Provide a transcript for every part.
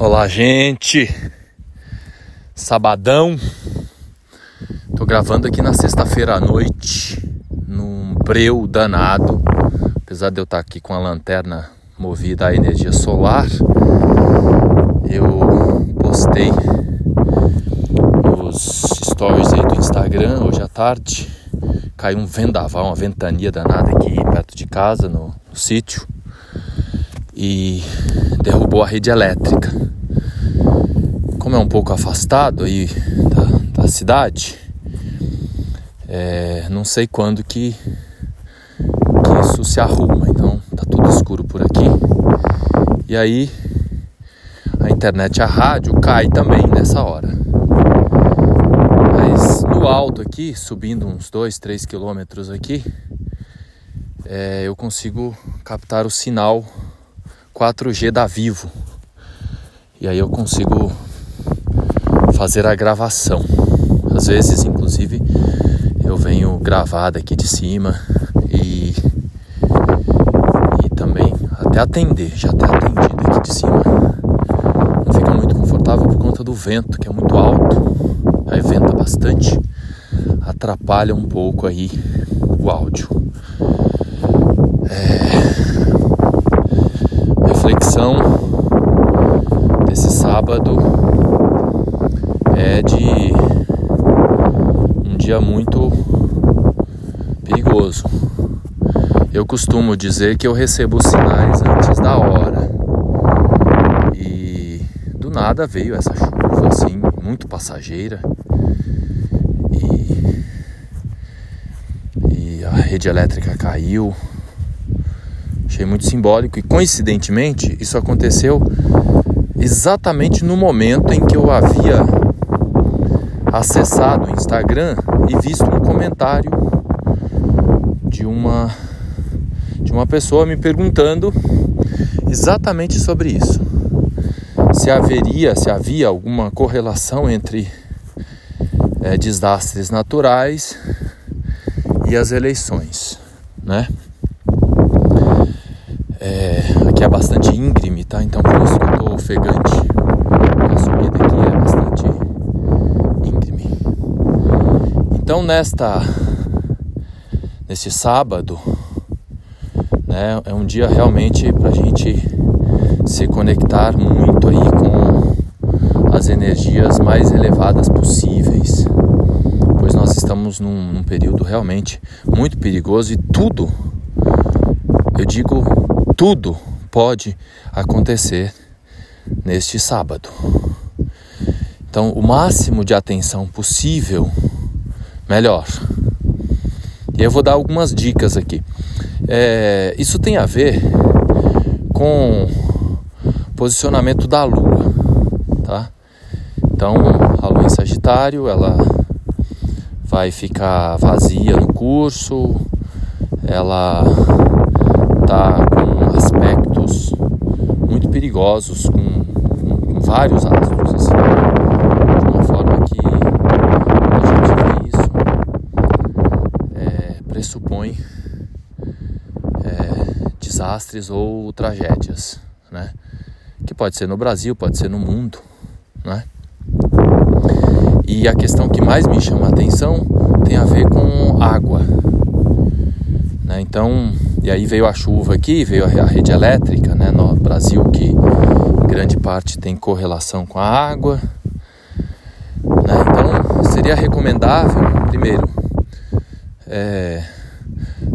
Olá, gente. Sabadão. Tô gravando aqui na sexta-feira à noite, num breu danado. Apesar de eu estar aqui com a lanterna movida à energia solar, eu postei nos stories aí do Instagram hoje à tarde. Caiu um vendaval, uma ventania danada aqui perto de casa, no, no sítio. E derrubou a rede elétrica. Como é um pouco afastado aí da, da cidade, é, não sei quando que, que isso se arruma. Então tá tudo escuro por aqui. E aí a internet, a rádio cai também nessa hora. Mas no alto aqui, subindo uns 2, 3 quilômetros aqui, é, eu consigo captar o sinal 4G da Vivo. E aí eu consigo fazer a gravação. Às vezes, inclusive, eu venho gravar daqui de cima e, e também até atender, já até atendido aqui de cima. Não fica muito confortável por conta do vento, que é muito alto, aí venta bastante, atrapalha um pouco aí o áudio. É, reflexão desse sábado é de um dia muito perigoso. Eu costumo dizer que eu recebo sinais antes da hora. E do nada veio essa chuva assim, muito passageira. E, e a rede elétrica caiu. Achei muito simbólico e coincidentemente isso aconteceu exatamente no momento em que eu havia acessado o Instagram e visto um comentário de uma de uma pessoa me perguntando exatamente sobre isso. Se haveria, se havia alguma correlação entre é, desastres naturais e as eleições, né? Aqui é bastante íngreme, tá? Então por isso que eu tô ofegante. A subida aqui é bastante íngreme. Então nesta neste sábado, né, é um dia realmente para a gente se conectar muito aí com as energias mais elevadas possíveis, pois nós estamos num, num período realmente muito perigoso e tudo, eu digo tudo pode acontecer neste sábado. Então, o máximo de atenção possível, melhor. E eu vou dar algumas dicas aqui. É, isso tem a ver com posicionamento da Lua, tá? Então, a Lua em Sagitário, ela vai ficar vazia no curso, ela tá perigosos com, com, com vários astros, assim, de uma forma que a gente vê isso é, pressupõe é, desastres ou tragédias, né? Que pode ser no Brasil, pode ser no mundo, né? E a questão que mais me chama a atenção tem a ver com água. Né? Então, e aí veio a chuva aqui, veio a rede elétrica, né, no Brasil que grande parte tem correlação com a água. Né? Então seria recomendável, primeiro, é,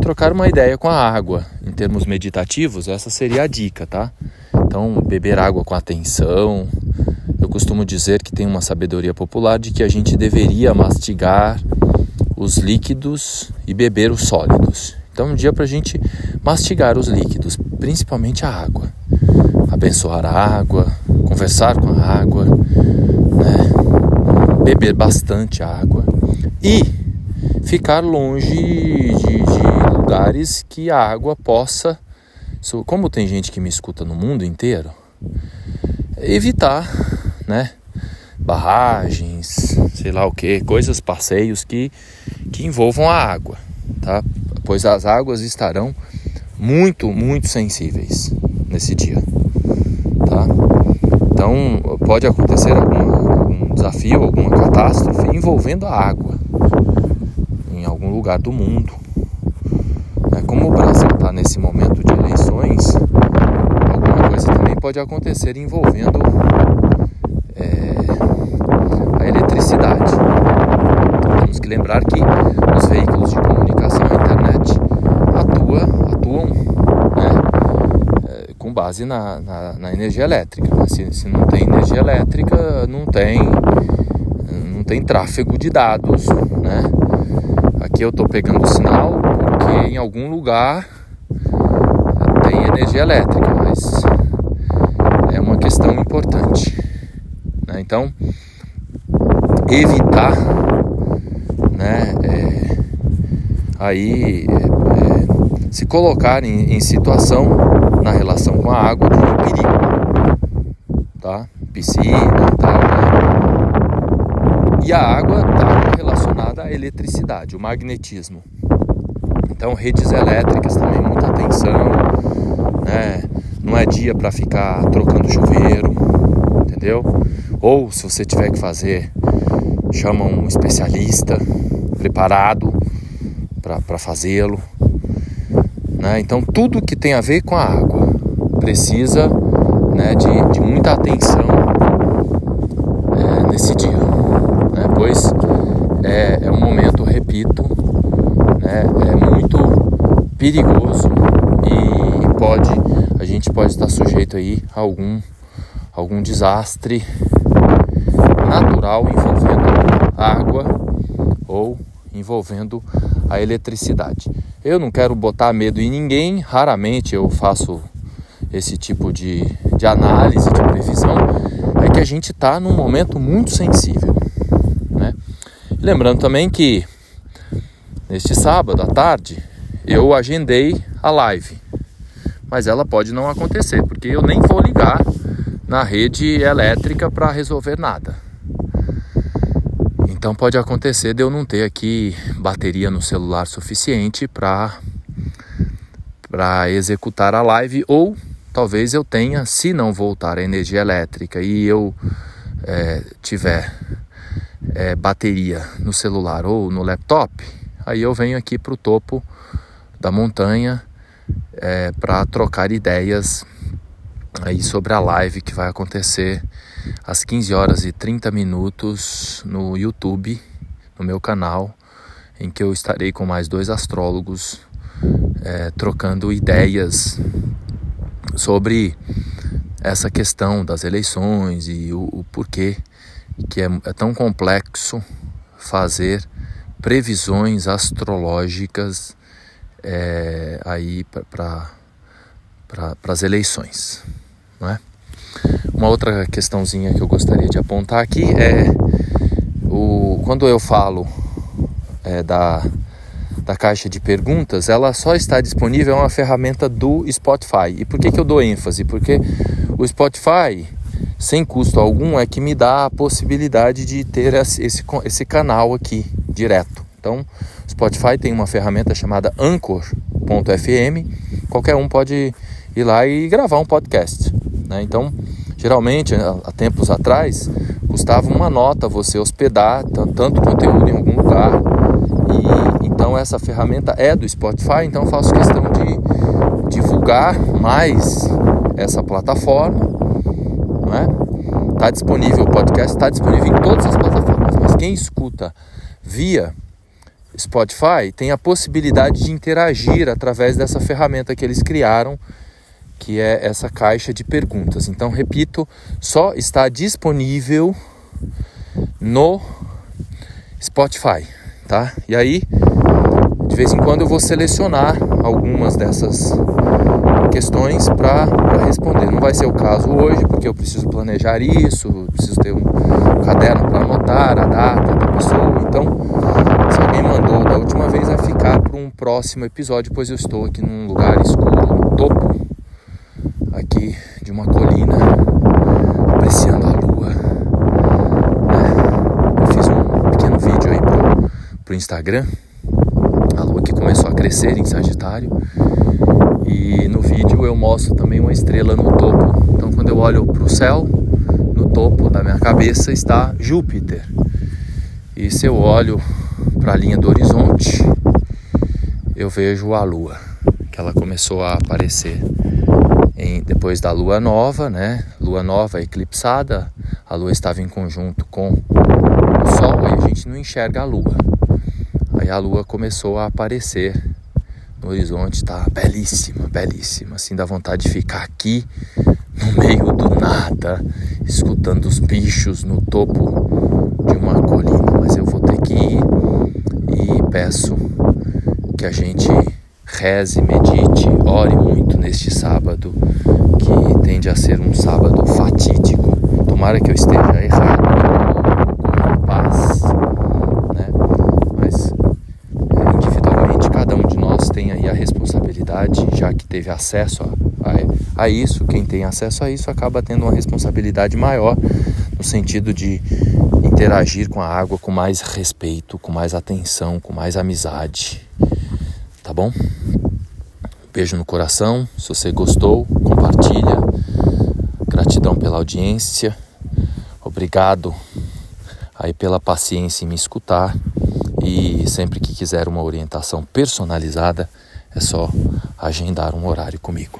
trocar uma ideia com a água. Em termos meditativos, essa seria a dica, tá? Então, beber água com atenção. Eu costumo dizer que tem uma sabedoria popular de que a gente deveria mastigar os líquidos e beber os sólidos. Então, um dia para a gente mastigar os líquidos, principalmente a água. Abençoar a água, conversar com a água, né? beber bastante água e ficar longe de, de lugares que a água possa. Como tem gente que me escuta no mundo inteiro, evitar, né? Barragens, sei lá o que, coisas, passeios que, que envolvam a água, tá? Pois as águas estarão muito, muito sensíveis nesse dia, tá? Então, pode acontecer algum desafio, alguma catástrofe envolvendo a água em algum lugar do mundo. É, como o Brasil está nesse momento de eleições, alguma coisa também pode acontecer envolvendo é, a eletricidade. Temos que lembrar que os veículos de comunicação, a internet, atua, atuam né, é, com base na, na, na energia elétrica. Né? Se, se, não tem energia elétrica, não tem, não tem tráfego de dados. Né? Aqui eu estou pegando o sinal porque em algum lugar tem energia elétrica, mas é uma questão importante. Né? Então, evitar né, é, aí é, é, se colocar em, em, situação na relação com a água um perigo, tá? Piscina né? E a água está relacionada à eletricidade, o magnetismo. Então, redes elétricas também, muita atenção, né? Não é dia para ficar trocando chuveiro, entendeu? Ou se você tiver que fazer, chama um especialista preparado para fazê-lo. Né? Então, tudo que tem a ver com a água precisa né, de, de muita atenção é, nesse dia, né? pois é, é um momento, repito, né, é muito perigoso e pode a gente pode estar sujeito aí a algum algum desastre natural envolvendo água ou envolvendo a eletricidade. Eu não quero botar medo em ninguém, raramente eu faço esse tipo de, de análise, de previsão, é que a gente está num momento muito sensível. Né? Lembrando também que neste sábado à tarde eu agendei a live, mas ela pode não acontecer, porque eu nem vou ligar na rede elétrica para resolver nada. Então pode acontecer de eu não ter aqui bateria no celular suficiente para para executar a live ou talvez eu tenha, se não voltar a energia elétrica e eu é, tiver é, bateria no celular ou no laptop, aí eu venho aqui para o topo da montanha é, para trocar ideias aí sobre a live que vai acontecer às 15 horas e 30 minutos no YouTube, no meu canal, em que eu estarei com mais dois astrólogos é, trocando ideias sobre essa questão das eleições e o, o porquê que é, é tão complexo fazer previsões astrológicas é, aí para pra, as eleições não é? Uma outra questãozinha que eu gostaria de apontar aqui é o, quando eu falo é, da, da caixa de perguntas, ela só está disponível, é uma ferramenta do Spotify. E por que, que eu dou ênfase? Porque o Spotify, sem custo algum, é que me dá a possibilidade de ter esse, esse canal aqui direto. Então, o Spotify tem uma ferramenta chamada Anchor.fm, qualquer um pode ir lá e gravar um podcast. Né? Então, geralmente, há tempos atrás, custava uma nota você hospedar tanto conteúdo em algum lugar. E então essa ferramenta é do Spotify, então faço questão de divulgar mais essa plataforma, não é? Disponível o podcast, está disponível em todas as plataformas, mas quem escuta via Spotify tem a possibilidade de interagir através dessa ferramenta que eles criaram que é essa caixa de perguntas. Então, repito, só está disponível no Spotify, tá? E aí, de vez em quando eu vou selecionar algumas dessas questões para responder. Não vai ser o caso hoje, porque eu preciso planejar isso, preciso ter um caderno para anotar a data da pessoa. Então, se alguém mandou da última vez, vai ficar para um próximo episódio, pois eu estou aqui num lugar escuro, no topo aqui de uma colina, apreciando a lua. Né? Eu fiz um pequeno vídeo aí pro, pro Instagram, a lua que começou a crescer em Sagitário. E no vídeo eu mostro também uma estrela no topo. Então quando eu olho para o céu, topo da minha cabeça está Júpiter. E se eu olho para a linha do horizonte, eu vejo a Lua, que ela começou a aparecer em, depois da Lua nova, né? Lua nova eclipsada, a Lua estava em conjunto com o Sol e a gente não enxerga a Lua. Aí a Lua começou a aparecer no horizonte, tá belíssima, belíssima, assim dá vontade de ficar aqui no meio do nada, escutando os bichos no topo de uma colina, mas eu vou ter que ir e peço que a gente reze, medite, ore muito neste sábado, que tende a ser um sábado fatídico. Tomara que eu esteja errado, paz, né? Mas é, individualmente cada um de nós tem a responsabilidade, já que teve acesso a, a, a isso, quem tem acesso a isso acaba tendo uma responsabilidade maior no sentido de interagir com a água com mais respeito, com mais atenção, com mais amizade tá bom? Beijo no coração. Se você gostou, compartilha. Gratidão pela audiência. Obrigado aí pela paciência em me escutar. E sempre que quiser uma orientação personalizada, é só agendar um horário comigo.